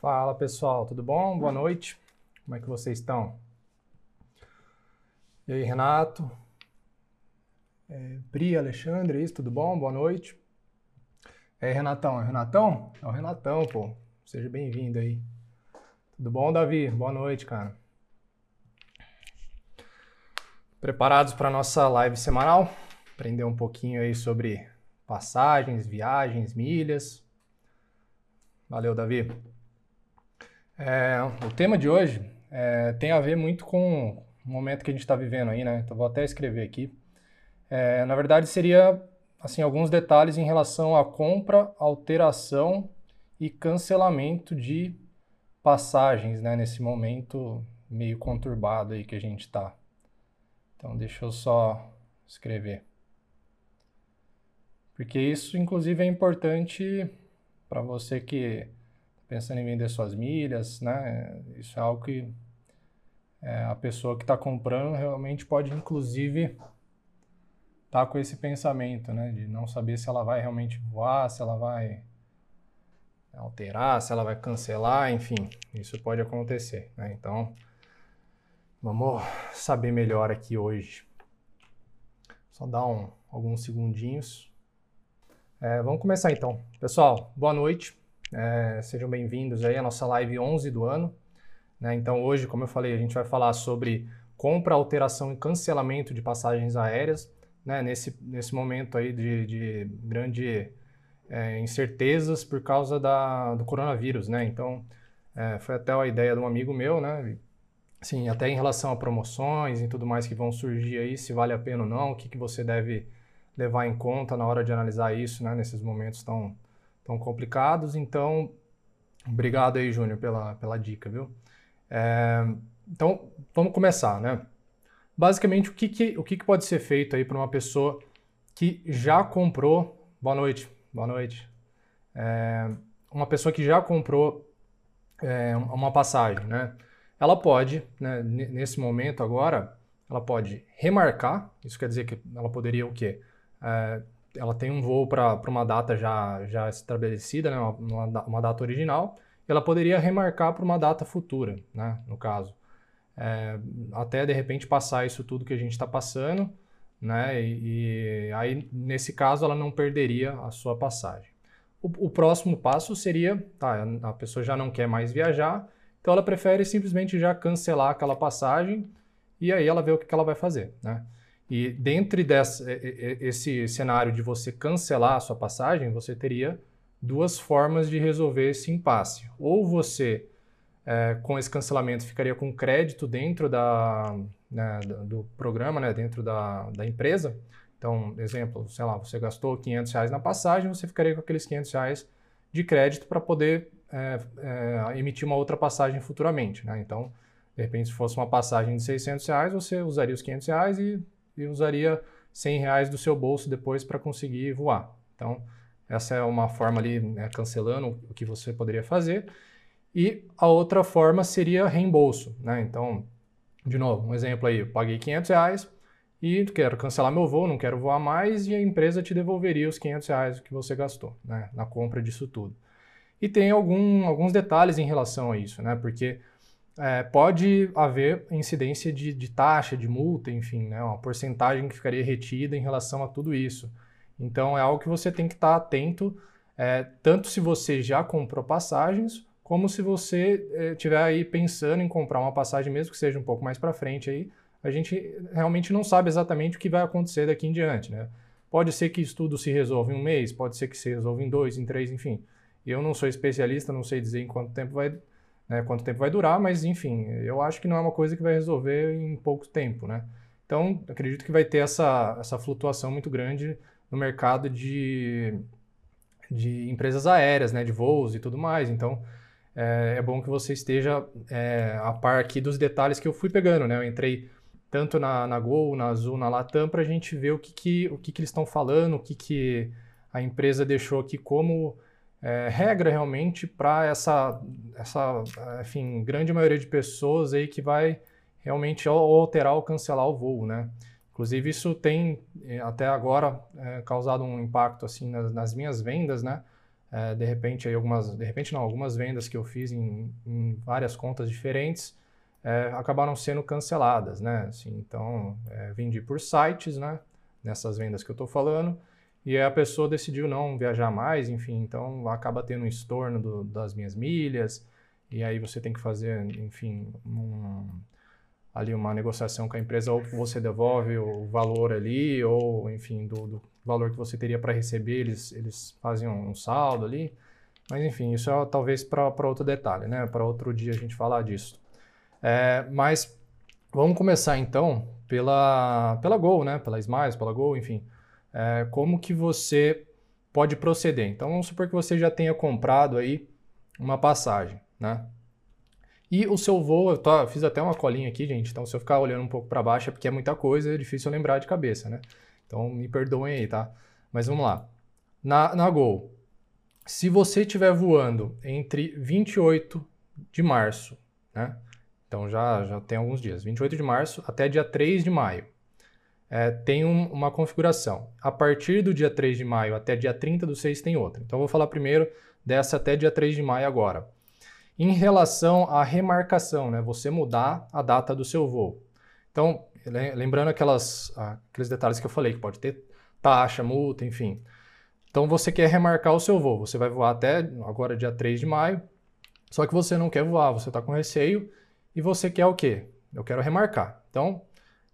Fala pessoal, tudo bom? Boa noite. Como é que vocês estão? E aí, Renato? É, Pri, Alexandre, é isso, tudo bom? Boa noite. Aí, Renatão, é Renatão? É o Renatão, pô. Seja bem-vindo aí. Tudo bom, Davi? Boa noite, cara. Preparados para nossa live semanal? Aprender um pouquinho aí sobre passagens, viagens, milhas. Valeu, Davi. É, o tema de hoje é, tem a ver muito com o momento que a gente está vivendo aí, né? Então vou até escrever aqui. É, na verdade, seria assim alguns detalhes em relação à compra, alteração e cancelamento de passagens, né? Nesse momento meio conturbado aí que a gente está. Então deixa eu só escrever. Porque isso, inclusive, é importante para você que pensando em vender suas milhas, né? Isso é algo que é, a pessoa que está comprando realmente pode, inclusive, estar tá com esse pensamento, né? De não saber se ela vai realmente voar, se ela vai alterar, se ela vai cancelar, enfim, isso pode acontecer, né? Então, vamos saber melhor aqui hoje. Só dar um, alguns segundinhos. É, vamos começar então. Pessoal, boa noite. É, sejam bem-vindos aí à nossa live 11 do ano. Né? Então hoje, como eu falei, a gente vai falar sobre compra, alteração e cancelamento de passagens aéreas, né? nesse, nesse momento aí de, de grande é, incertezas por causa da, do coronavírus, né? Então, é, foi até a ideia de um amigo meu, né? Sim, até em relação a promoções e tudo mais que vão surgir aí, se vale a pena ou não, o que, que você deve levar em conta na hora de analisar isso, né, nesses momentos tão, tão complicados. Então, obrigado aí, Júnior, pela, pela dica, viu? É, então, vamos começar, né? Basicamente, o que, que, o que, que pode ser feito aí para uma pessoa que já comprou... Boa noite, boa noite. É, uma pessoa que já comprou é, uma passagem, né? Ela pode, né, nesse momento agora, ela pode remarcar, isso quer dizer que ela poderia o quê? é, ela tem um voo para uma data já, já estabelecida, né, uma, uma data original, ela poderia remarcar para uma data futura, né, no caso. É, até de repente passar isso tudo que a gente está passando, né, e, e, aí nesse caso ela não perderia a sua passagem. O, o, próximo passo seria, tá, a pessoa já não quer mais viajar, então ela prefere simplesmente já cancelar aquela passagem e aí ela vê o que, que ela vai fazer, né. E dentro desse cenário de você cancelar a sua passagem, você teria duas formas de resolver esse impasse. Ou você, é, com esse cancelamento, ficaria com crédito dentro da, né, do programa, né, dentro da, da empresa. Então, exemplo, sei lá, você gastou 500 reais na passagem, você ficaria com aqueles 500 reais de crédito para poder é, é, emitir uma outra passagem futuramente. Né? Então, de repente, se fosse uma passagem de 600 reais, você usaria os 500 reais e e usaria 100 reais do seu bolso depois para conseguir voar. Então, essa é uma forma ali, né, cancelando o que você poderia fazer. E a outra forma seria reembolso, né? Então, de novo, um exemplo aí, eu paguei 500 reais e quero cancelar meu voo, não quero voar mais e a empresa te devolveria os 500 reais que você gastou, né? Na compra disso tudo. E tem algum, alguns detalhes em relação a isso, né? Porque é, pode haver incidência de, de, taxa, de multa, enfim, né, uma porcentagem que ficaria retida em relação a tudo isso. Então é algo que você tem que estar atento, é, tanto se você já comprou passagens, como se você estiver é, aí pensando em comprar uma passagem, mesmo que seja um pouco mais para frente aí, a gente realmente não sabe exatamente o que vai acontecer daqui em diante, né? Pode ser que isso tudo se resolva em um mês, pode ser que se resolva em dois, em três, enfim. Eu não sou especialista, não sei dizer em quanto tempo vai né, quanto tempo vai durar, mas enfim, eu acho que não é uma coisa que vai resolver em pouco tempo, né? Então, acredito que vai ter essa, essa flutuação muito grande no mercado de, de empresas aéreas, né, de voos e tudo mais. Então, é, é bom que você esteja é, a par aqui dos detalhes que eu fui pegando, né? Eu entrei tanto na, na Gol, na Azul, na Latam, para a gente ver o que, que, o que, que eles estão falando, o que, que a empresa deixou aqui como é, regra realmente para essa, essa enfim, grande maioria de pessoas aí que vai realmente alterar ou cancelar o voo, né? Inclusive isso tem é, até agora é, causado um impacto assim nas, nas minhas vendas, né? é, de repente aí algumas, de repente não, algumas vendas que eu fiz em, em várias contas diferentes é, acabaram sendo canceladas, né? Assim, então, é, vendi por sites, né? Nessas vendas que eu estou falando, e a pessoa decidiu não viajar mais, enfim, então acaba tendo um estorno do, das minhas milhas, e aí você tem que fazer, enfim, um, ali uma negociação com a empresa, ou você devolve o valor ali, ou enfim, do, do valor que você teria para receber, eles, eles fazem um saldo ali. Mas enfim, isso é talvez para outro detalhe, né? Para outro dia a gente falar disso. É, mas vamos começar então pela, pela Gol, né? Pela Smiles, pela Gol, enfim. É, como que você pode proceder? Então vamos supor que você já tenha comprado aí uma passagem, né? E o seu voo, eu tô, fiz até uma colinha aqui, gente, então se eu ficar olhando um pouco para baixo é porque é muita coisa, é difícil lembrar de cabeça, né? Então me perdoem aí, tá? Mas vamos lá. Na, na Gol, se você estiver voando entre 28 de março, né? Então já, já tem alguns dias, 28 de março até dia 3 de maio. É, tem um, uma configuração. A partir do dia 3 de maio até dia 30 do 6 tem outra. Então eu vou falar primeiro dessa até dia 3 de maio agora. Em relação à remarcação, né, você mudar a data do seu voo. Então, lembrando aquelas, aqueles detalhes que eu falei, que pode ter taxa, multa, enfim. Então, você quer remarcar o seu voo. Você vai voar até agora, dia 3 de maio, só que você não quer voar, você está com receio e você quer o quê? Eu quero remarcar. Então,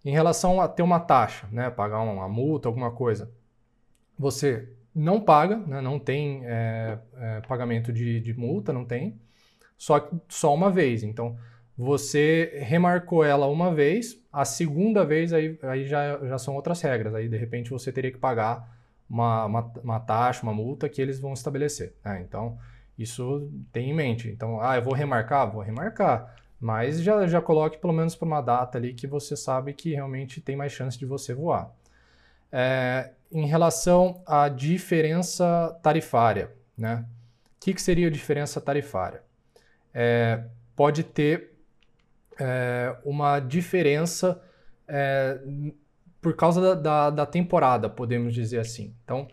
em relação a ter uma taxa, né, pagar uma multa, alguma coisa, você não paga, né, não tem é, é, pagamento de, de multa, não tem só, só uma vez. Então, você remarcou ela uma vez, a segunda vez aí, aí já, já são outras regras. Aí, de repente, você teria que pagar uma, uma, uma taxa, uma multa que eles vão estabelecer. Né? Então, isso tem em mente. Então, ah, eu vou remarcar? Vou remarcar. Mas já, já coloque pelo menos para uma data ali que você sabe que realmente tem mais chance de você voar. É, em relação à diferença tarifária, né? O que, que seria a diferença tarifária? é, pode ter é, uma diferença é, por causa da, da, da, temporada, podemos dizer assim. Então,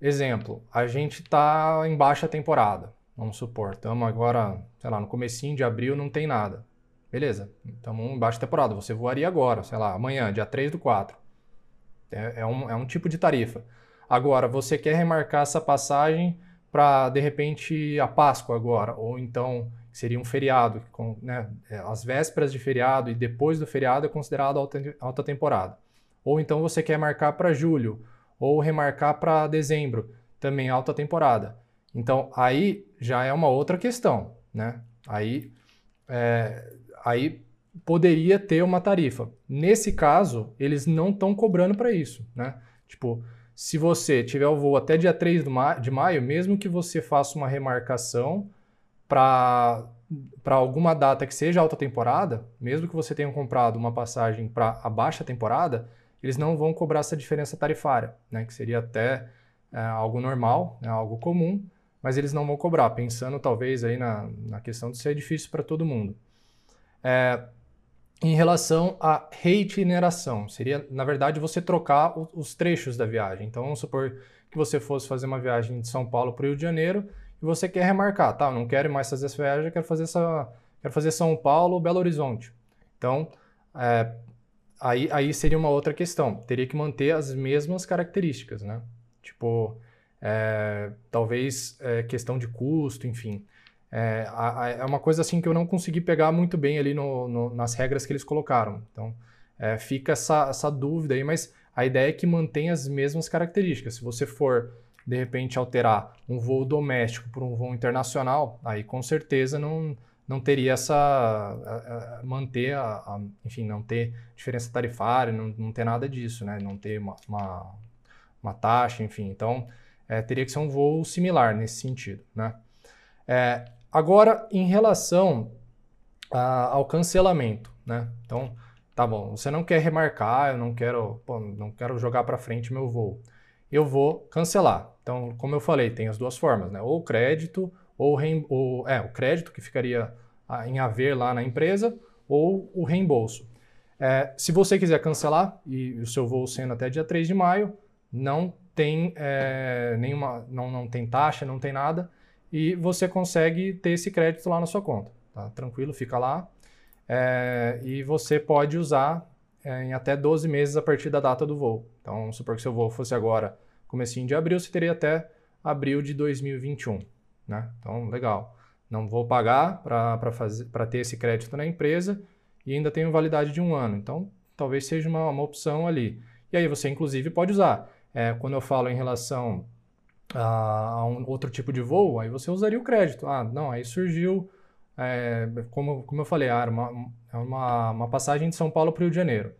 exemplo, a gente está em baixa temporada, vamos supor, estamos agora, sei lá, no comecinho de abril não tem nada. Beleza, estamos em baixa temporada, você voaria agora, sei lá, amanhã, dia 3 do 4. É, é, um, é um tipo de tarifa. Agora, você quer remarcar essa passagem para, de repente, a Páscoa agora, ou então seria um feriado, com, né, é, as vésperas de feriado e depois do feriado é considerado alta, alta temporada. Ou então você quer marcar para julho, ou remarcar para dezembro, também alta temporada. Então aí já é uma outra questão, né? Aí, é, aí poderia ter uma tarifa. Nesse caso, eles não estão cobrando para isso, né? Tipo, se você tiver o voo até dia 3 de maio, mesmo que você faça uma remarcação, para alguma data que seja alta temporada, mesmo que você tenha comprado uma passagem para a baixa temporada, eles não vão cobrar essa diferença tarifária, né, que seria até é, algo normal, né, algo comum, mas eles não vão cobrar, pensando talvez aí na, na questão de ser difícil para todo mundo. É, em relação à reitineração, seria, na verdade, você trocar o, os trechos da viagem. Então, vamos supor que você fosse fazer uma viagem de São Paulo para o Rio de Janeiro e você quer remarcar, tá? Não quero mais fazer essa viagem, quero fazer essa, quero fazer São Paulo, Belo Horizonte. Então, é, aí, aí seria uma outra questão. Teria que manter as mesmas características, né? Tipo, é, talvez é, questão de custo, enfim. É, é, uma coisa assim que eu não consegui pegar muito bem ali no, no, nas regras que eles colocaram. Então, é, fica essa, essa dúvida aí, mas a ideia é que mantém as mesmas características. Se você for de repente alterar um voo doméstico por um voo internacional, aí com certeza não, não teria essa manter a, a, enfim não ter diferença tarifária não, não ter nada disso né não ter uma, uma, uma taxa enfim então é, teria que ser um voo similar nesse sentido né é, agora em relação a, ao cancelamento né então tá bom você não quer remarcar eu não quero pô, não quero jogar para frente meu voo eu vou cancelar. Então, como eu falei, tem as duas formas, né? Ou crédito, ou, ou é, o crédito que ficaria em haver lá na empresa, ou o reembolso. É, se você quiser cancelar, e o seu voo sendo até dia 3 de maio, não tem é, nenhuma, não, não tem taxa, não tem nada, e você consegue ter esse crédito lá na sua conta. Tá? Tranquilo, fica lá. É, e você pode usar é, em até 12 meses a partir da data do voo. Então, supor que seu voo fosse agora, comecinho de abril, você teria até abril de 2021. Né? Então, legal. Não vou pagar para ter esse crédito na empresa e ainda tenho validade de um ano. Então, talvez seja uma, uma opção ali. E aí você, inclusive, pode usar. É, quando eu falo em relação a, um outro tipo de voo, aí você usaria o crédito. Ah, não, aí surgiu, é, como, como eu falei, ah, uma, é uma, uma passagem de São Paulo para o Rio de Janeiro.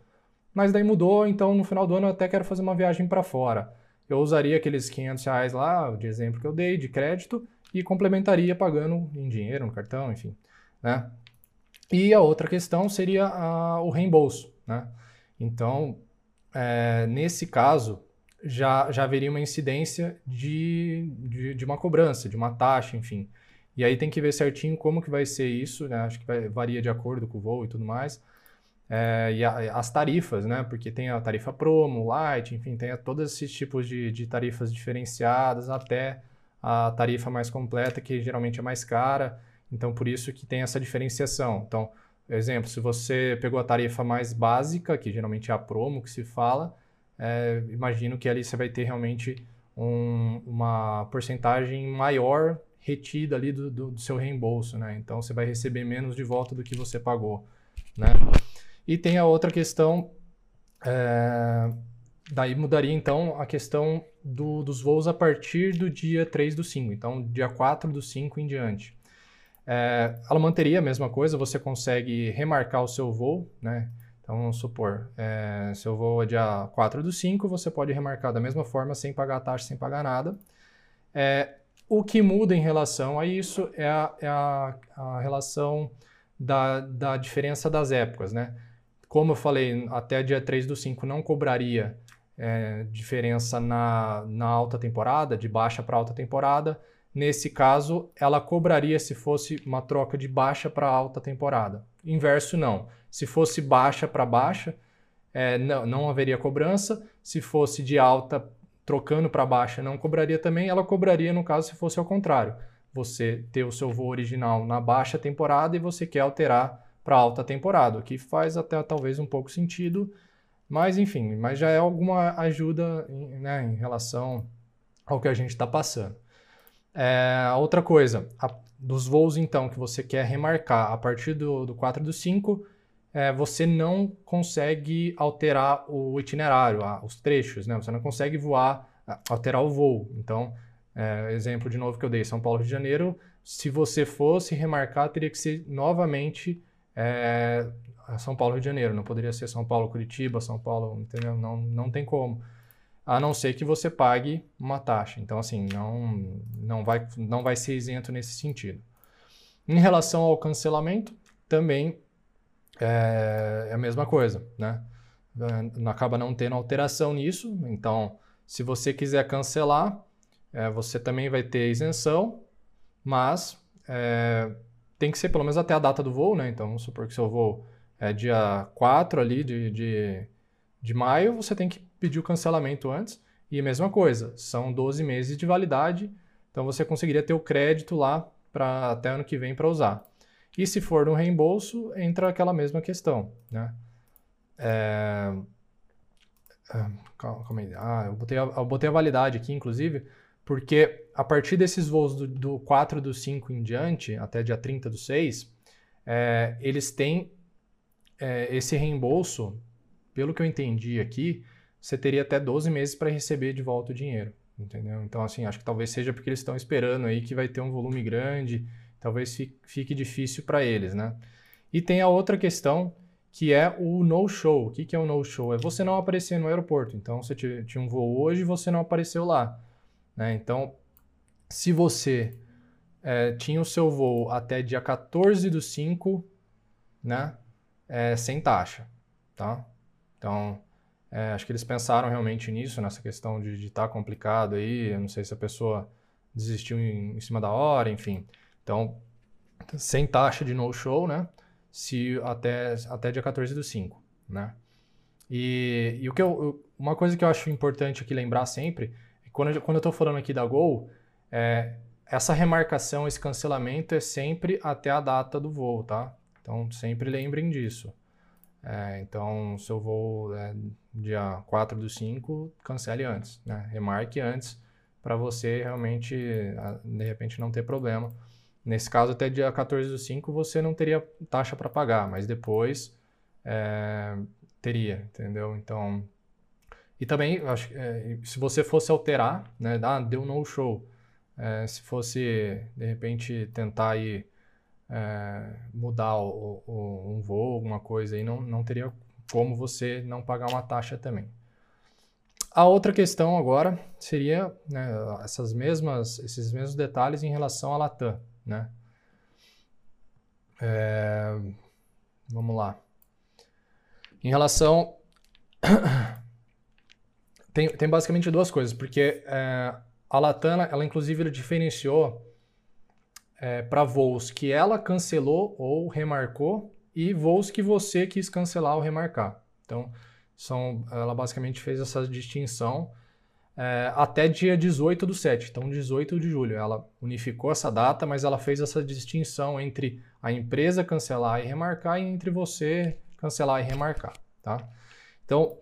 Mas daí mudou, então no final do ano eu até quero fazer uma viagem para fora. Eu usaria aqueles 500 reais lá, de exemplo que eu dei, de crédito, e complementaria pagando em dinheiro, no cartão, enfim. Né? E a outra questão seria a, o reembolso. Né? Então, é, nesse caso, já, já haveria uma incidência de, de, de, uma cobrança, de uma taxa, enfim. E aí tem que ver certinho como que vai ser isso, né? Acho que vai, varia de acordo com o voo e tudo mais. É, e a, as tarifas, né? Porque tem a tarifa promo, light, enfim, tem todos esses tipos de, de tarifas diferenciadas até a tarifa mais completa, que geralmente é mais cara. Então, por isso que tem essa diferenciação. Então, exemplo, se você pegou a tarifa mais básica, que geralmente é a promo que se fala, é, imagino que ali você vai ter realmente um, uma porcentagem maior retida ali do, do, do, seu reembolso, né? Então você vai receber menos de volta do que você pagou, né? E tem a outra questão, é, daí mudaria então a questão do, dos voos a partir do dia 3 do 5, então dia 4 do 5 em diante. É, ela manteria a mesma coisa, você consegue remarcar o seu voo, né? Então, vamos supor, é, se eu vou dia 4 do 5, você pode remarcar da mesma forma, sem pagar taxa, sem pagar nada. É, o que muda em relação a isso é a, é a, a relação da, da diferença das épocas, né? Como eu falei, até dia 3 do 5 não cobraria é, diferença na, na alta temporada, de baixa para alta temporada. Nesse caso, ela cobraria se fosse uma troca de baixa para alta temporada. Inverso, não. Se fosse baixa para baixa, é, não, não haveria cobrança. Se fosse de alta trocando para baixa, não cobraria também. Ela cobraria no caso se fosse ao contrário. Você ter o seu voo original na baixa temporada e você quer alterar para alta temporada, o que faz até talvez um pouco sentido, mas enfim, mas já é alguma ajuda né, em relação ao que a gente está passando. É, outra coisa, a, dos voos então que você quer remarcar a partir do, do 4 do 5, é, você não consegue alterar o itinerário, os trechos, né? Você não consegue voar, alterar o voo. Então, é, exemplo de novo que eu dei, São Paulo, Rio de Janeiro, se você fosse remarcar, teria que ser novamente é, São Paulo, Rio de Janeiro. Não poderia ser São Paulo, Curitiba, São Paulo, entendeu? Não, não tem como. A não ser que você pague uma taxa. Então, assim, não, não, vai, não vai ser isento nesse sentido. Em relação ao cancelamento, também é, é a mesma coisa, né? É, acaba não tendo alteração nisso, então se você quiser cancelar, é, você também vai ter isenção, mas é, tem que ser pelo menos até a data do voo, né? Então vamos supor que seu voo é dia 4 ali de, de, de maio, você tem que pedir o cancelamento antes. E mesma coisa, são 12 meses de validade, então você conseguiria ter o crédito lá para até ano que vem para usar. E se for no reembolso, entra aquela mesma questão, né? É... é calma aí. Ah, eu botei, a, eu botei a validade aqui, inclusive, porque a partir desses voos do, do 4 do 5 em diante, até dia 30 do 6, é, eles têm é, esse reembolso, pelo que eu entendi aqui, você teria até 12 meses para receber de volta o dinheiro, entendeu? Então, assim, acho que talvez seja porque eles estão esperando aí que vai ter um volume grande talvez fique difícil para eles, né? E tem a outra questão que é o no-show. O que, que é o no-show? É você não aparecer no aeroporto. Então, você tinha um voo hoje e você não apareceu lá. Né? Então, se você é, tinha o seu voo até dia 14 do 5, né? É, sem taxa, tá? Então, é, acho que eles pensaram realmente nisso, nessa questão de estar tá complicado aí. Eu não sei se a pessoa desistiu em, em cima da hora, enfim. Então, sem taxa de no-show, né? Se até, até dia 14 do 5, né? E, e o que eu, uma coisa que eu acho importante aqui lembrar sempre quando, eu, quando eu estou falando aqui da Gol, é, essa remarcação, esse cancelamento é sempre até a data do voo, tá? Então, sempre lembrem disso. É, então, se eu vou é, dia 4 do 5, cancele antes, né? Remarque antes para você realmente, de repente, não ter problema. Nesse caso, até dia 14 do 5, você não teria taxa para pagar, mas depois é, teria, entendeu? Então, e também, acho, é, se você fosse alterar, né, ah, deu no show, é, se fosse, de repente, tentar aí, é, mudar o, o, um voo, alguma coisa aí, não, não teria como você não pagar uma taxa também. A outra questão agora seria né, essas mesmas, esses mesmos detalhes em relação à Latam, né? É, vamos lá. Em relação tem, tem basicamente duas coisas, porque é, a Latam, ela inclusive diferenciou é, para voos que ela cancelou ou remarcou e voos que você quis cancelar ou remarcar. Então, são, ela basicamente fez essa distinção é, até dia 18 do 7, então 18 de julho. Ela unificou essa data, mas ela fez essa distinção entre a empresa cancelar e remarcar e entre você cancelar e remarcar. Tá? Então,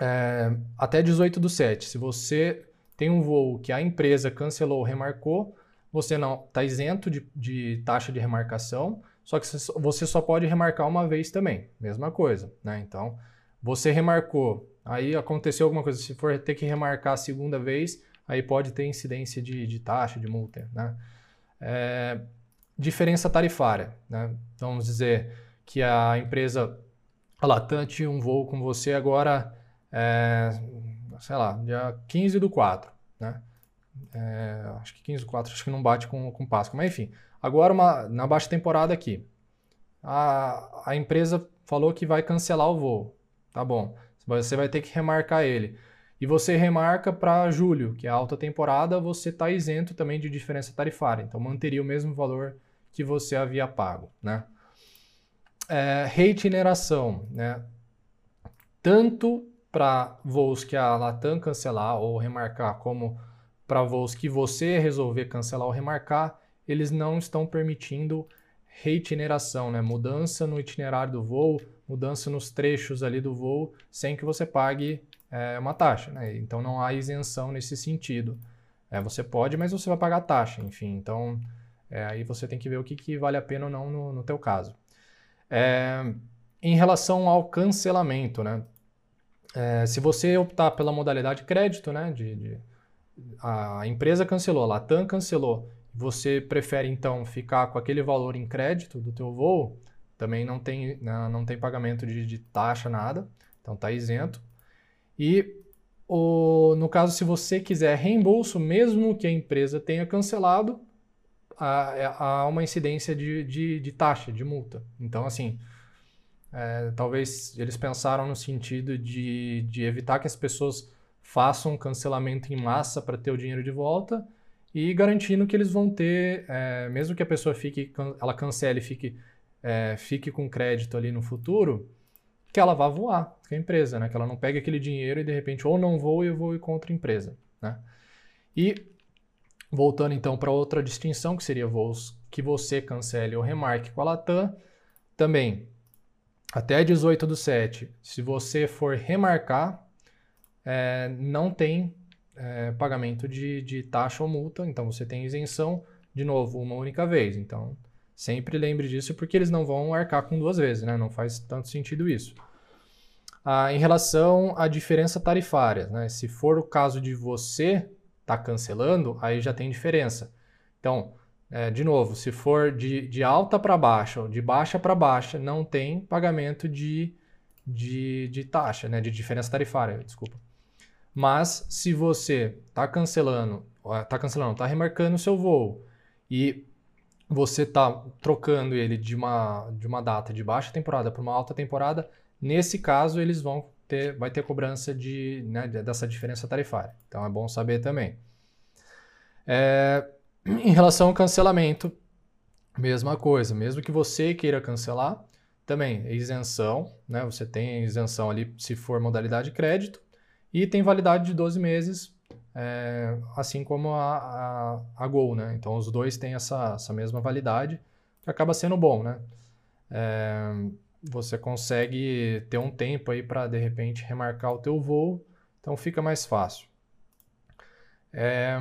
é, até 18 do 7, se você tem um voo que a empresa cancelou ou remarcou, você não está isento de, de, taxa de remarcação, só que você só pode remarcar uma vez também, mesma coisa, né? Então, você remarcou, aí aconteceu alguma coisa, se for ter que remarcar a segunda vez, aí pode ter incidência de, de taxa, de multa, né? É, diferença tarifária, né? Vamos dizer que a empresa, a Latam tinha um voo com você agora, é, sei lá, dia 15 do 4, né? É, acho que 15 do 4, acho que não bate com, com Páscoa, mas enfim. Agora, uma, na baixa temporada aqui, a, a empresa falou que vai cancelar o voo. Tá bom. Você vai ter que remarcar ele. E você remarca para julho, que é a alta temporada, você está isento também de diferença tarifária. Então, manteria o mesmo valor que você havia pago, né? É, reitineração, né? Tanto para voos que a Latam cancelar ou remarcar, como para voos que você resolver cancelar ou remarcar, eles não estão permitindo reitineração, né? mudança no itinerário do voo, mudança nos trechos ali do voo, sem que você pague é, uma taxa. Né? Então não há isenção nesse sentido. É, você pode, mas você vai pagar taxa, enfim. Então é, aí você tem que ver o que, que vale a pena ou não no, no teu caso. É, em relação ao cancelamento, né? É, se você optar pela modalidade crédito, né, de, de, a empresa cancelou, a Latam cancelou, você prefere então ficar com aquele valor em crédito do teu voo, também não tem, né, não tem pagamento de, de taxa, nada, então está isento. E o, no caso, se você quiser reembolso, mesmo que a empresa tenha cancelado, há, há uma incidência de, de, de taxa, de multa. Então, assim, é, talvez eles pensaram no sentido de, de evitar que as pessoas façam cancelamento em massa para ter o dinheiro de volta e garantindo que eles vão ter, é, mesmo que a pessoa fique, ela cancele, fique, é, fique com crédito ali no futuro, que ela vá voar com a empresa, né? Que ela não pegue aquele dinheiro e de repente ou não voe ou voe contra a empresa, né? E voltando então para outra distinção, que seria voos que você cancele ou remarque com a Latam, também até 18 do 7, se você for remarcar, é, não tem é, pagamento de, de taxa ou multa, então você tem isenção, de novo, uma única vez. Então, sempre lembre disso, porque eles não vão arcar com duas vezes, né? Não faz tanto sentido isso. Ah, em relação à diferença tarifária, né? se for o caso de você estar tá cancelando, aí já tem diferença. Então, é, de novo, se for de, de alta para baixa ou de baixa para baixa, não tem pagamento de, de, de taxa, né? de diferença tarifária, desculpa. Mas se você está cancelando, está cancelando, está remarcando o seu voo e você está trocando ele de uma, de uma data de baixa temporada para uma alta temporada, nesse caso eles vão ter, vai ter cobrança de, né, dessa diferença tarifária. Então é bom saber também. É, em relação ao cancelamento, mesma coisa. Mesmo que você queira cancelar, também isenção, né? Você tem isenção ali se for modalidade crédito e tem validade de 12 meses é, assim como a, a, a, Gol, né? Então os dois têm essa, essa mesma validade, que acaba sendo bom, né? É, você consegue ter um tempo aí para de repente remarcar o teu voo, então fica mais fácil. É,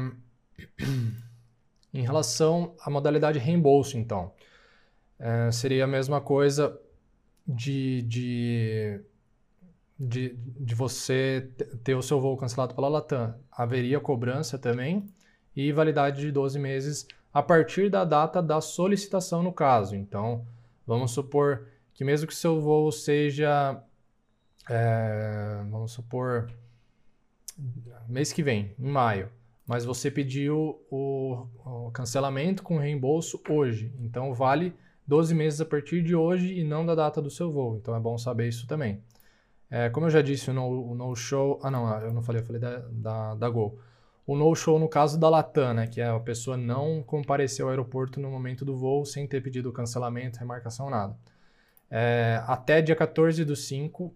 em relação à modalidade reembolso, então, é, seria a mesma coisa de, de de, de você ter o seu voo cancelado pela Latam, haveria cobrança também e validade de 12 meses a partir da data da solicitação no caso. Então, vamos supor que mesmo que seu voo seja, é, vamos supor, mês que vem, em maio, mas você pediu o, o cancelamento com reembolso hoje. Então, vale 12 meses a partir de hoje e não da data do seu voo. Então, é bom saber isso também. É, como eu já disse, o no-show... No ah, não, eu não falei, eu falei da, da, da Gol. O no-show no caso da Latam, né, que é a pessoa não compareceu ao aeroporto no momento do voo sem ter pedido cancelamento, remarcação, nada. É, até dia 14 do 5,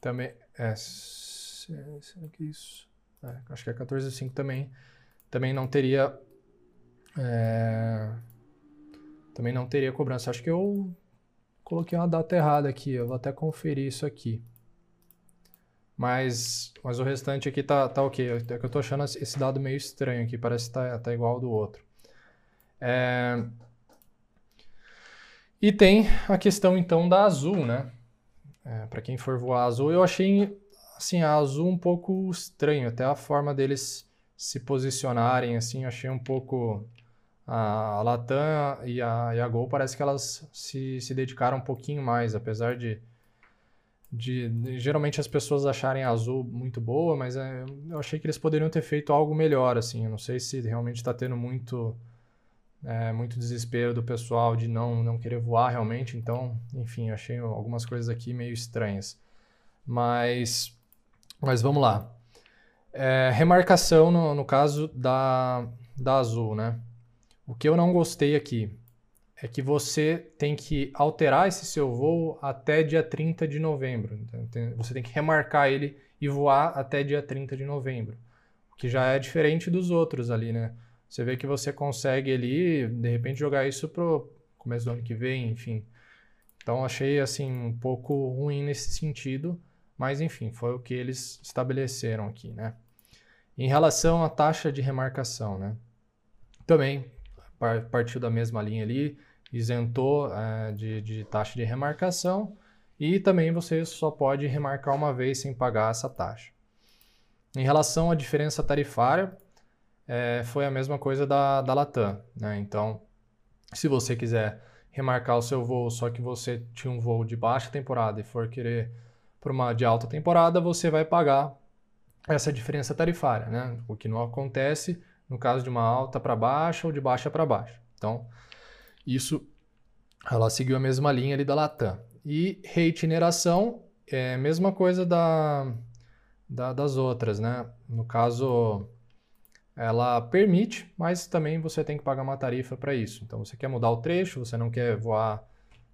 também... É, será que isso... É, acho que é 14 do 5 também. Também não teria... É, também não teria cobrança. Acho que eu Coloquei uma data errada aqui, eu vou até conferir isso aqui. Mas, mas o restante aqui tá, tá ok. É que eu tô achando esse dado meio estranho aqui, parece que tá, tá igual ao do outro. É... E tem a questão então da Azul, né? É, para quem for voar Azul, eu achei assim, a Azul um pouco estranho, até a forma deles se posicionarem, assim, achei um pouco a Latam e a, e a Gol parece que elas se, se dedicaram um pouquinho mais, apesar de, de, de geralmente as pessoas acharem a Azul muito boa, mas é, eu achei que eles poderiam ter feito algo melhor, assim, eu não sei se realmente está tendo muito é, muito desespero do pessoal de não, não querer voar realmente, então, enfim, achei algumas coisas aqui meio estranhas. Mas, mas vamos lá. É, remarcação no, no caso da, da Azul, né? O que eu não gostei aqui é que você tem que alterar esse seu voo até dia 30 de novembro. Então, você tem que remarcar ele e voar até dia 30 de novembro. O que já é diferente dos outros ali, né? Você vê que você consegue ali, de repente, jogar isso pro começo do ano que vem, enfim. Então achei assim um pouco ruim nesse sentido, mas enfim, foi o que eles estabeleceram aqui, né? Em relação à taxa de remarcação, né? Também partiu da mesma linha ali, isentou é, de, de taxa de remarcação e também você só pode remarcar uma vez sem pagar essa taxa. Em relação à diferença tarifária, é, foi a mesma coisa da, da Latam. Né? Então, se você quiser remarcar o seu voo, só que você tinha um voo de baixa temporada e for querer para uma de alta temporada, você vai pagar essa diferença tarifária, né? O que não acontece no caso de uma alta para baixa ou de baixa para baixa. Então, isso ela seguiu a mesma linha ali da Latam. E reitineração é a mesma coisa da, da, das outras, né? No caso, ela permite, mas também você tem que pagar uma tarifa para isso. Então, você quer mudar o trecho, você não quer voar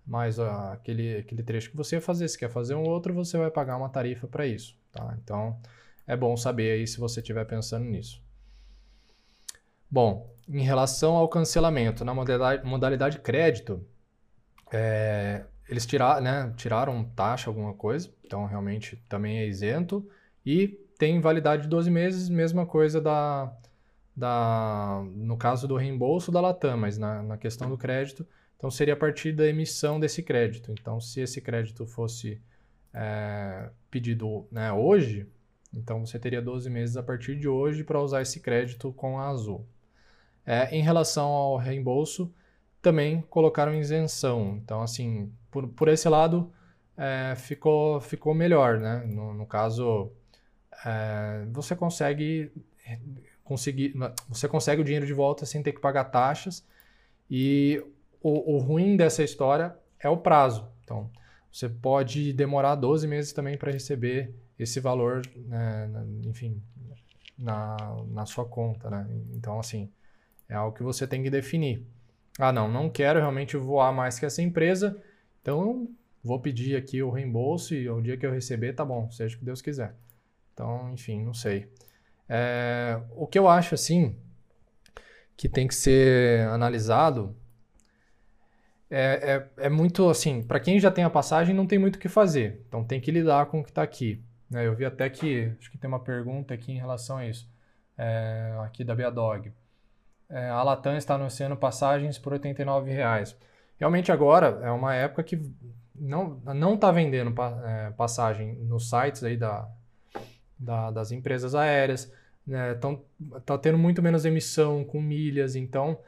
mais aquele, aquele trecho que você ia fazer, se quer fazer um outro, você vai pagar uma tarifa para isso, tá? Então, é bom saber aí se você estiver pensando nisso. Bom, em relação ao cancelamento, na modalidade, modalidade crédito, é, eles tiraram, né, tiraram taxa, alguma coisa, então realmente também é isento. E tem validade de 12 meses, mesma coisa da, da, no caso do reembolso da Latam, mas na, na questão do crédito, então seria a partir da emissão desse crédito. Então, se esse crédito fosse é, pedido né, hoje, então você teria 12 meses a partir de hoje para usar esse crédito com a Azul. É, em relação ao reembolso, também colocaram isenção. Então, assim, por, por esse lado, é, ficou, ficou melhor, né? No, no caso, é, você consegue conseguir, você consegue o dinheiro de volta sem ter que pagar taxas. E o, o ruim dessa história é o prazo. Então, você pode demorar 12 meses também para receber esse valor, né, enfim, na, na sua conta, né? Então, assim, é algo que você tem que definir. Ah, não, não quero realmente voar mais que essa empresa, então vou pedir aqui o reembolso e o dia que eu receber, tá bom, seja o que Deus quiser. Então, enfim, não sei. É, o que eu acho, assim, que tem que ser analisado é, é, é muito, assim, para quem já tem a passagem, não tem muito o que fazer. Então, tem que lidar com o que está aqui. Né? Eu vi até que, acho que tem uma pergunta aqui em relação a isso, é, aqui da Beadog. É, a Latam está anunciando passagens por R$ 89,00. Realmente agora é uma época que não não está vendendo é, passagem nos sites aí da, da das empresas aéreas, né? Tá tendo muito menos emissão com milhas, então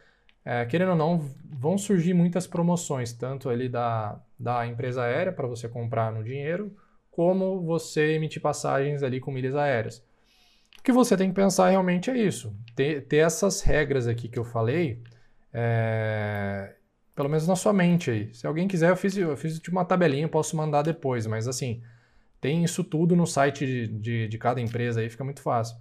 é, querendo ou não vão surgir muitas promoções tanto ali da, da empresa aérea para você comprar no dinheiro, como você emitir passagens ali com milhas aéreas. Que você tem que pensar realmente é isso, ter, ter essas regras aqui que eu falei. É, pelo menos na sua mente aí. Se alguém quiser, eu fiz, eu fiz tipo uma tabelinha, posso mandar depois, mas assim, tem isso tudo no site de, de, de, cada empresa aí, fica muito fácil.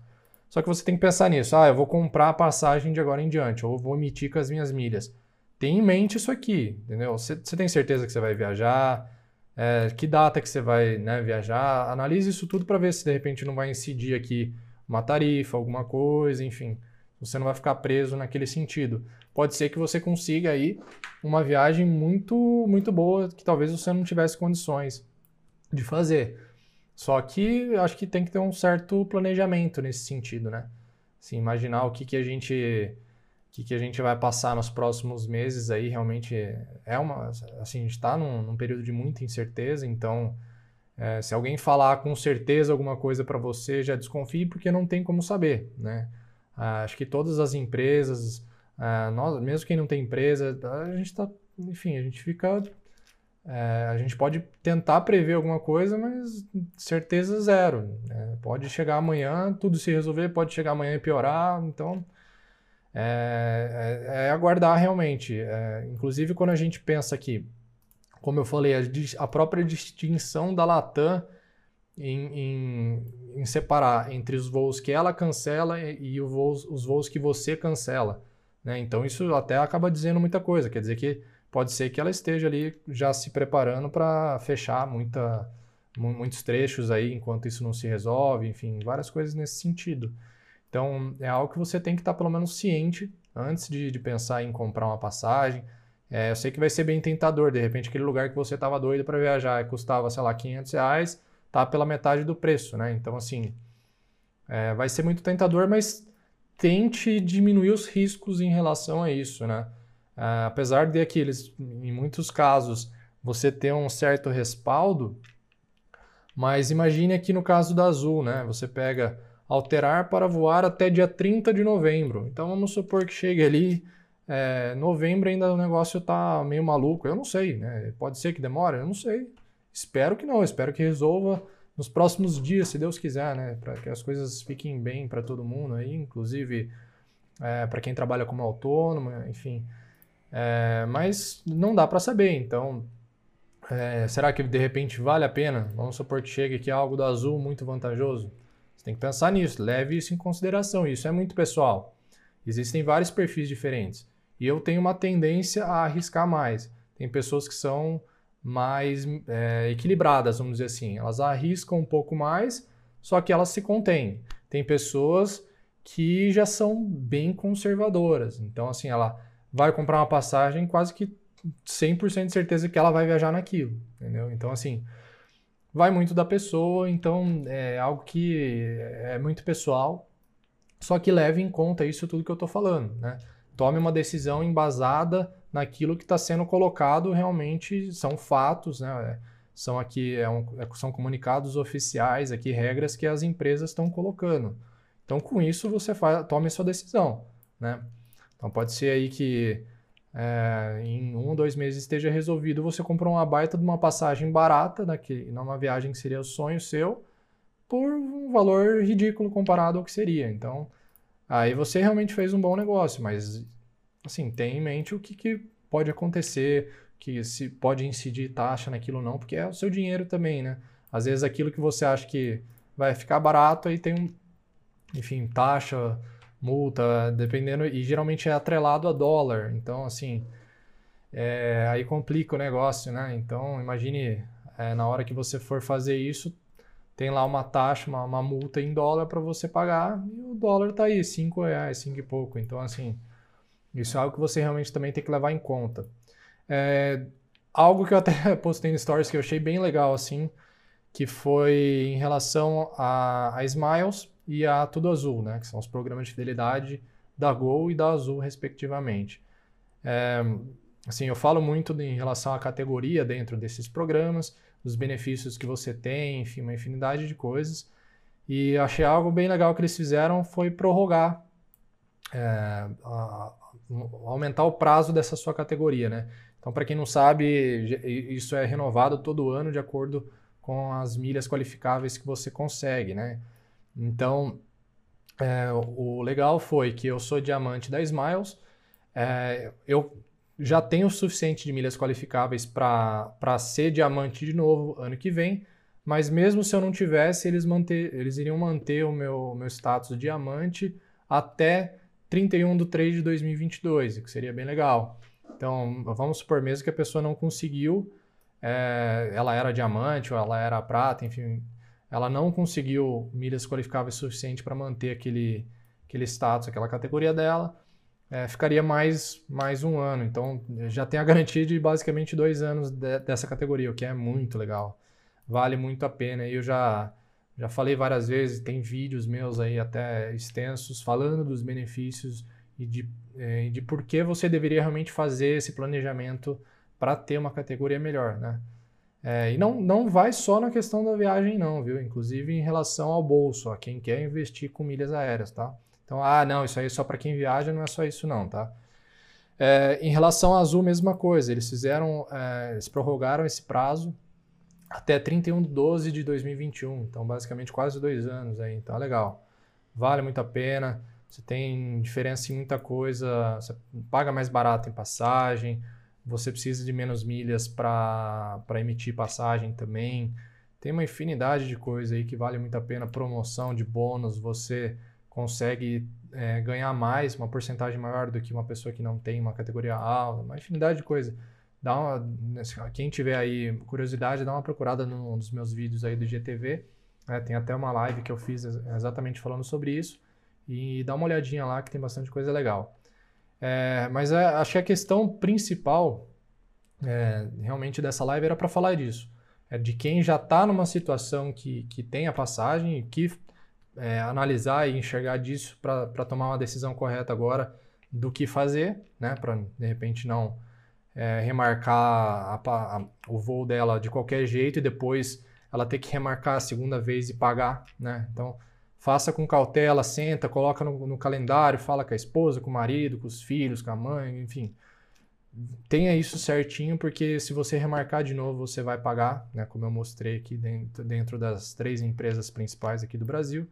Só que você tem que pensar nisso. Ah, eu vou comprar a passagem de agora em diante, ou vou emitir com as minhas milhas. Tem em mente isso aqui, entendeu? Você tem certeza que você vai viajar? É, que data que você vai né, viajar? Analise isso tudo para ver se de repente não vai incidir aqui uma tarifa, alguma coisa, enfim. Você não vai ficar preso naquele sentido. Pode ser que você consiga aí uma viagem muito, muito boa que talvez você não tivesse condições de fazer. Só que acho que tem que ter um certo planejamento nesse sentido, né? Assim, imaginar o que, que a gente o que, que a gente vai passar nos próximos meses aí realmente é uma assim a gente está num, num, período de muita incerteza então é, se alguém falar com certeza alguma coisa para você já desconfie porque não tem como saber né ah, acho que todas as empresas, ah, nós, mesmo quem não tem empresa, a gente está, enfim, a gente fica, é, a gente pode tentar prever alguma coisa, mas certeza zero. Né? Pode chegar amanhã, tudo se resolver, pode chegar amanhã e piorar, então é, é, é aguardar realmente. É, inclusive quando a gente pensa que, como eu falei, a, a própria distinção da Latam em, em, em, separar entre os voos que ela cancela e, e voos, os voos que você cancela. Né? Então isso até acaba dizendo muita coisa, quer dizer que pode ser que ela esteja ali já se preparando para fechar muita, muitos trechos aí enquanto isso não se resolve, enfim, várias coisas nesse sentido. Então é algo que você tem que estar pelo menos ciente antes de, de pensar em comprar uma passagem. É, eu sei que vai ser bem tentador, de repente aquele lugar que você estava doido para viajar custava, sei lá, 500 reais, tá pela metade do preço, né? Então, assim, é, vai ser muito tentador, mas tente diminuir os riscos em relação a isso, né? É, apesar de aqueles, em muitos casos, você ter um certo respaldo, mas imagine aqui no caso da Azul, né? Você pega alterar para voar até dia 30 de novembro. Então vamos supor que chegue ali é, novembro ainda o negócio tá meio maluco. Eu não sei, né? Pode ser que demore, eu não sei. Espero que não, espero que resolva nos próximos dias, se Deus quiser, né? Para que as coisas fiquem bem para todo mundo aí, inclusive é, para quem trabalha como autônomo, enfim. É, mas não dá para saber, então é, será que de repente vale a pena? Vamos supor que chegue aqui algo do azul muito vantajoso. Você tem que pensar nisso, leve isso em consideração. Isso é muito pessoal. Existem vários perfis diferentes. E eu tenho uma tendência a arriscar mais. Tem pessoas que são mais é, equilibradas, vamos dizer assim. Elas arriscam um pouco mais, só que elas se contêm. Tem pessoas que já são bem conservadoras. Então, assim, ela vai comprar uma passagem quase que 100% de certeza que ela vai viajar naquilo, entendeu? Então, assim, vai muito da pessoa, então é algo que é muito pessoal, só que leve em conta isso tudo que eu estou falando, né? Tome uma decisão embasada naquilo que está sendo colocado realmente são fatos, né? São aqui é um, é, são comunicados oficiais aqui regras que as empresas estão colocando. Então com isso você faz, tome a sua decisão, né? Então pode ser aí que é, em um ou dois meses esteja resolvido, você comprou uma baita de uma passagem barata, daqui, numa viagem que seria o sonho seu, por um valor ridículo comparado ao que seria. Então, aí você realmente fez um bom negócio, mas assim, tenha em mente o que, que pode acontecer, que se pode incidir taxa naquilo ou não, porque é o seu dinheiro também, né? Às vezes aquilo que você acha que vai ficar barato aí tem um, enfim, taxa, multa, dependendo, e geralmente é atrelado a dólar. Então, assim, é, aí complica o negócio, né? Então, imagine é, na hora que você for fazer isso, tem lá uma taxa, uma, uma multa em dólar para você pagar e o dólar está aí, 5 reais, 5 e pouco. Então, assim, isso é algo que você realmente também tem que levar em conta. É, algo que eu até postei no Stories que eu achei bem legal, assim, que foi em relação a, a Smiles e a Tudo Azul, né? Que são os programas de fidelidade da Gol e da Azul, respectivamente. É, assim, eu falo muito em relação à categoria dentro desses programas, dos benefícios que você tem, enfim, uma infinidade de coisas. E achei algo bem legal que eles fizeram foi prorrogar, é, a, aumentar o prazo dessa sua categoria, né? Então, para quem não sabe, isso é renovado todo ano de acordo com as milhas qualificáveis que você consegue, né? Então, é, o legal foi que eu sou diamante da Smiles, é, eu já tenho o suficiente de milhas qualificáveis para ser diamante de novo ano que vem, mas mesmo se eu não tivesse, eles, manter, eles iriam manter o meu, meu status de diamante até 31 de 3 de 2022, que seria bem legal. Então, vamos supor mesmo que a pessoa não conseguiu, é, ela era diamante ou ela era prata, enfim, ela não conseguiu milhas qualificáveis suficiente para manter aquele, aquele status, aquela categoria dela, é, ficaria mais, mais um ano. Então já tem a garantia de basicamente dois anos de, dessa categoria, o que é muito legal. Vale muito a pena. Eu já, já falei várias vezes, tem vídeos meus aí até extensos falando dos benefícios e de, é, de por que você deveria realmente fazer esse planejamento para ter uma categoria melhor, né? É, e não, não vai só na questão da viagem, não, viu? Inclusive em relação ao bolso, a quem quer investir com milhas aéreas, tá? Então, ah, não, isso aí é só para quem viaja, não é só isso, não, tá? É, em relação à Azul, mesma coisa, eles fizeram, é, eles prorrogaram esse prazo até 31 de 12 de 2021, então basicamente quase dois anos aí, então é legal. Vale muito a pena, você tem diferença em muita coisa, você paga mais barato em passagem, você precisa de menos milhas para emitir passagem também. Tem uma infinidade de coisas aí que vale muito a pena. Promoção de bônus, você consegue é, ganhar mais, uma porcentagem maior do que uma pessoa que não tem uma categoria alta, uma infinidade de coisas. Dá uma, quem tiver aí curiosidade, dá uma procurada num dos meus vídeos aí do GTV. Né? Tem até uma live que eu fiz exatamente falando sobre isso. E dá uma olhadinha lá que tem bastante coisa legal. É, mas é, acho que a questão principal é, realmente dessa live era para falar disso. É de quem já está numa situação que, que tem a passagem, que é, analisar e enxergar disso para tomar uma decisão correta agora do que fazer, né? Para de repente não é, remarcar a, a, o voo dela de qualquer jeito e depois ela ter que remarcar a segunda vez e pagar, né? Então faça com cautela, senta, coloca no, no, calendário, fala com a esposa, com o marido, com os filhos, com a mãe, enfim. Tenha isso certinho, porque se você remarcar de novo, você vai pagar, né, como eu mostrei aqui dentro, dentro das três empresas principais aqui do Brasil.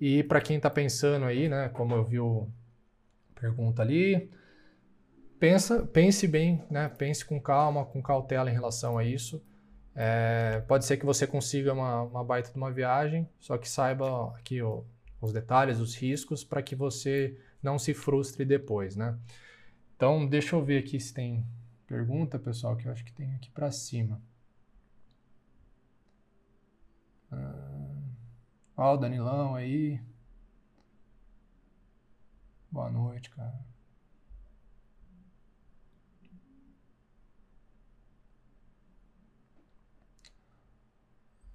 E para quem está pensando aí, né, como eu vi o pergunta ali, pensa, pense bem, né, pense com calma, com cautela em relação a isso. É, pode ser que você consiga uma, uma, baita de uma viagem, só que saiba aqui ó, os detalhes, os riscos, para que você não se frustre depois, né? Então, deixa eu ver aqui se tem pergunta, pessoal, que eu acho que tem aqui para cima. Ó, o Danilão aí. Boa noite, cara.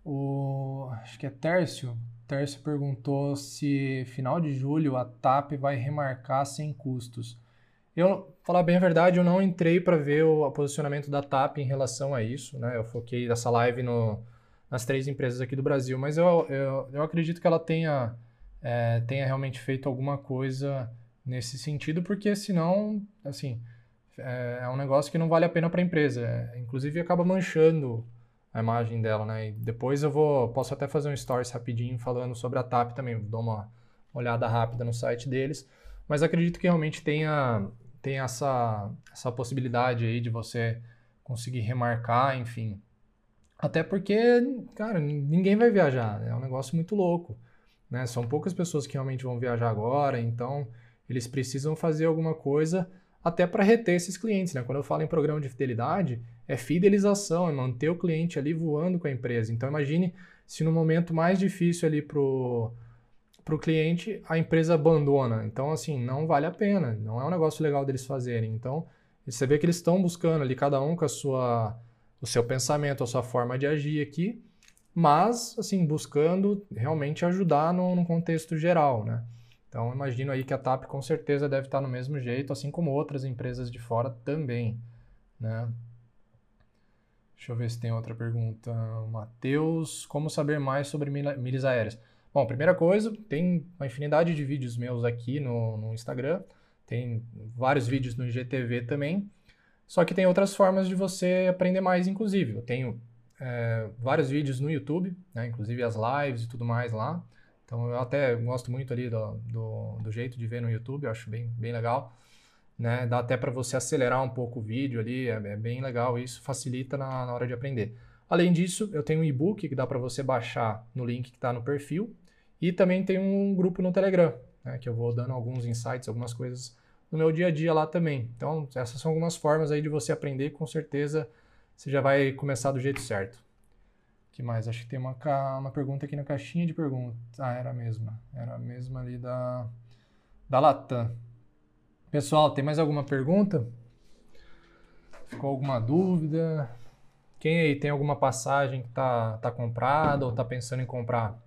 O, acho que é Tércio. Tércio perguntou se final de julho a TAP vai remarcar sem custos. Eu, falar bem a verdade, eu não entrei para ver o, posicionamento da TAP em relação a isso, né? Eu foquei nessa live no, nas três empresas aqui do Brasil, mas eu, eu, eu acredito que ela tenha, é, tenha realmente feito alguma coisa nesse sentido, porque senão, assim, é, é um negócio que não vale a pena para a empresa. É, inclusive acaba manchando a imagem dela, né? E depois eu vou, posso até fazer um stories rapidinho falando sobre a TAP também, dou uma olhada rápida no site deles, mas acredito que realmente tenha, tenha essa, essa possibilidade aí de você conseguir remarcar, enfim. Até porque, cara, ninguém vai viajar, é um negócio muito louco, né? São poucas pessoas que realmente vão viajar agora, então eles precisam fazer alguma coisa até para reter esses clientes, né? Quando eu falo em programa de fidelidade, é fidelização, é manter o cliente ali voando com a empresa. Então imagine se no momento mais difícil ali para o cliente, a empresa abandona. Então, assim, não vale a pena. Não é um negócio legal deles fazerem. Então, você vê que eles estão buscando ali, cada um com a sua, o seu pensamento, a sua forma de agir aqui, mas, assim, buscando realmente ajudar no, no contexto geral, né? Então, imagino aí que a TAP com certeza deve estar no mesmo jeito, assim como outras empresas de fora também, né? Deixa eu ver se tem outra pergunta. Matheus, como saber mais sobre milhas aéreas? Bom, primeira coisa, tem uma infinidade de vídeos meus aqui no, no Instagram, tem vários vídeos no IGTV também, só que tem outras formas de você aprender mais, inclusive. Eu tenho é, vários vídeos no YouTube, né, inclusive as lives e tudo mais lá. Então eu até gosto muito ali do, do, do jeito de ver no YouTube, eu acho bem, bem legal. Né? Dá até para você acelerar um pouco o vídeo ali, é, é bem legal, isso facilita na, na, hora de aprender. Além disso, eu tenho um e-book que dá para você baixar no link que está no perfil e também tem um grupo no Telegram, né, que eu vou dando alguns insights, algumas coisas no meu dia a dia lá também. Então, essas são algumas formas aí de você aprender, com certeza você já vai começar do jeito certo. que mais? Acho que tem uma, uma pergunta aqui na caixinha de perguntas. Ah, era a mesma. Era a mesma ali da, da Latam. Pessoal, tem mais alguma pergunta? Ficou alguma dúvida? Quem aí tem alguma passagem que tá, tá comprada ou tá pensando em comprar?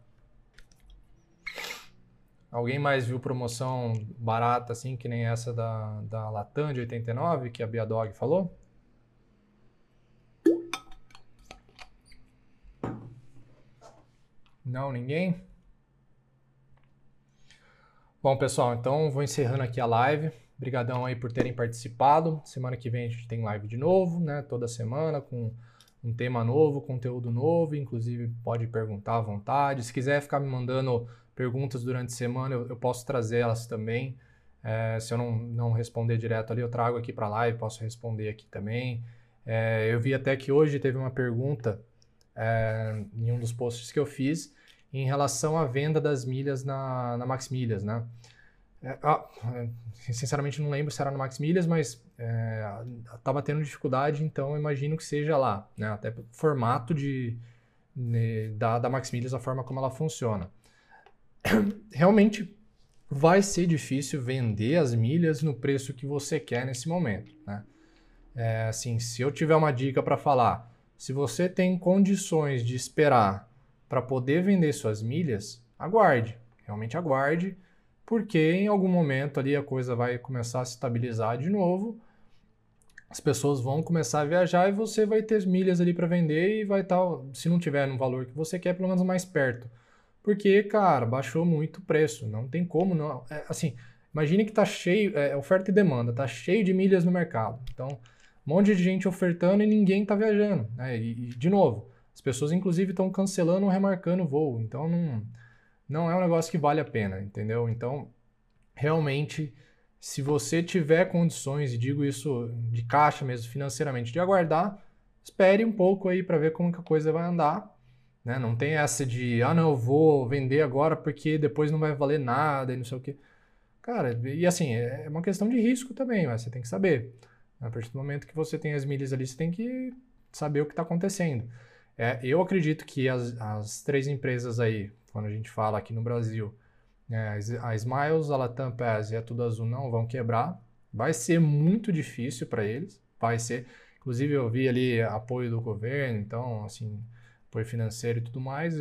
Alguém mais viu promoção barata assim, que nem essa da, da Latam de 89, que a Biadog falou? Não, ninguém? Bom, pessoal, então vou encerrando aqui a live. Obrigadão aí por terem participado. Semana que vem a gente tem live de novo, né? Toda semana com um tema novo, conteúdo novo. Inclusive pode perguntar à vontade. Se quiser ficar me mandando perguntas durante a semana, eu, eu posso trazer elas também. É, se eu não, não responder direto ali, eu trago aqui para a live, posso responder aqui também. É, eu vi até que hoje teve uma pergunta é, em um dos posts que eu fiz em relação à venda das milhas na, na Max Milhas, né? É, ah, é, sinceramente não lembro se era no Max Milhas, mas estava é, tendo dificuldade, então imagino que seja lá, né? Até formato de, de, da, da Max Milhas, a forma como ela funciona. Realmente vai ser difícil vender as milhas no preço que você quer nesse momento, né? É, assim, se eu tiver uma dica para falar, se você tem condições de esperar para poder vender suas milhas, aguarde, realmente aguarde porque em algum momento ali a coisa vai começar a se estabilizar de novo, as pessoas vão começar a viajar e você vai ter milhas ali para vender e vai estar, se não tiver no valor que você quer, pelo menos mais perto. Porque, cara, baixou muito o preço, não tem como não. É, assim, imagine que tá cheio, é, oferta e demanda, tá cheio de milhas no mercado. Então, um monte de gente ofertando e ninguém tá viajando. Né? E, e de novo, as pessoas inclusive estão cancelando ou remarcando o voo. Então, não não é um negócio que vale a pena, entendeu? Então, realmente, se você tiver condições, e digo isso de caixa mesmo, financeiramente, de aguardar, espere um pouco aí para ver como que a coisa vai andar. Né? Não tem essa de, ah, não, eu vou vender agora porque depois não vai valer nada e não sei o quê. Cara, e assim, é uma questão de risco também, mas você tem que saber. A partir do momento que você tem as milhas ali, você tem que saber o que está acontecendo. É, eu acredito que as, as três empresas aí, quando a gente fala aqui no Brasil, é, a Smiles, a Latam Pass e a Tudo Azul não vão quebrar. Vai ser muito difícil para eles, vai ser. Inclusive eu vi ali apoio do governo, então assim, apoio financeiro e tudo mais.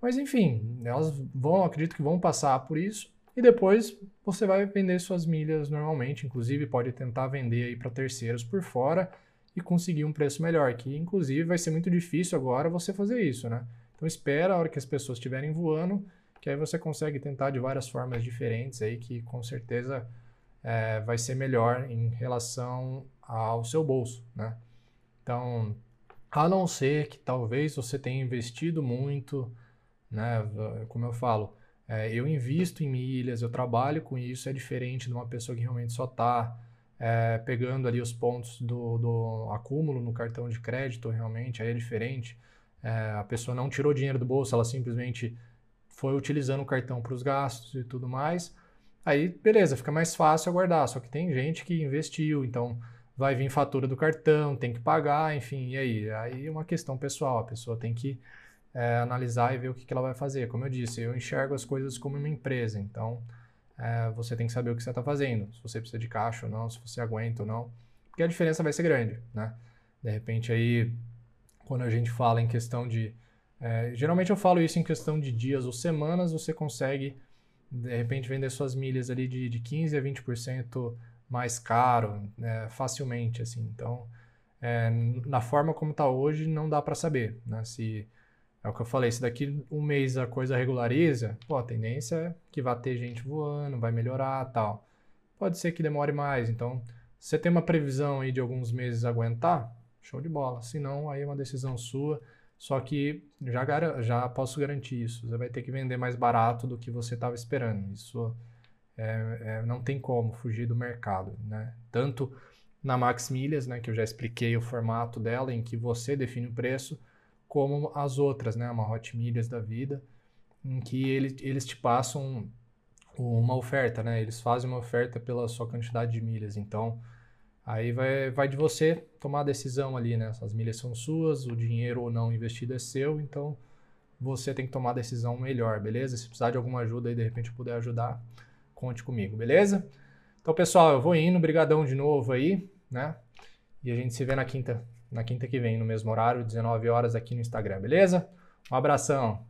Mas enfim, elas vão, acredito que vão passar por isso e depois você vai vender suas milhas normalmente, inclusive pode tentar vender aí para terceiros por fora e conseguir um preço melhor, que inclusive vai ser muito difícil agora você fazer isso, né? Então espera a hora que as pessoas estiverem voando, que aí você consegue tentar de várias formas diferentes aí, que com certeza é, vai ser melhor em relação ao seu bolso, né? Então, a não ser que talvez você tenha investido muito, né? Como eu falo, é, eu invisto em milhas, eu trabalho com isso, é diferente de uma pessoa que realmente só está é, pegando ali os pontos do, do acúmulo no cartão de crédito, realmente, aí é diferente. É, a pessoa não tirou dinheiro do bolso, ela simplesmente foi utilizando o cartão para os gastos e tudo mais. Aí, beleza, fica mais fácil aguardar. Só que tem gente que investiu, então vai vir fatura do cartão, tem que pagar, enfim, e aí? Aí é uma questão pessoal, a pessoa tem que é, analisar e ver o que, que ela vai fazer. Como eu disse, eu enxergo as coisas como uma empresa, então é, você tem que saber o que você está fazendo, se você precisa de caixa ou não, se você aguenta ou não, porque a diferença vai ser grande, né? De repente aí, quando a gente fala em questão de... É, geralmente eu falo isso em questão de dias ou semanas, você consegue, de repente, vender suas milhas ali de, de 15% a 20% mais caro, né, facilmente, assim. Então, é, na forma como está hoje, não dá para saber, né? Se é o que eu falei, se daqui um mês a coisa regulariza, pô, a tendência é que vai ter gente voando, vai melhorar tal. Pode ser que demore mais, então, se você tem uma previsão aí de alguns meses aguentar, show de bola. Se não, aí é uma decisão sua. Só que já, já posso garantir isso. Você vai ter que vender mais barato do que você estava esperando. Isso é, é, não tem como fugir do mercado, né? Tanto na Max Milhas, né, que eu já expliquei o formato dela, em que você define o preço, como as outras, né, uma Hot Milhas da vida, em que ele, eles te passam uma oferta, né? Eles fazem uma oferta pela sua quantidade de milhas. Então, aí vai, vai de você tomar a decisão ali, né? As milhas são suas, o dinheiro ou não investido é seu, então você tem que tomar a decisão melhor, beleza? Se precisar de alguma ajuda aí, de repente puder ajudar, conte comigo, beleza? Então, pessoal, eu vou indo, brigadão de novo aí, né? E a gente se vê na quinta, na quinta que vem, no mesmo horário, 19 horas aqui no Instagram, beleza? Um abração.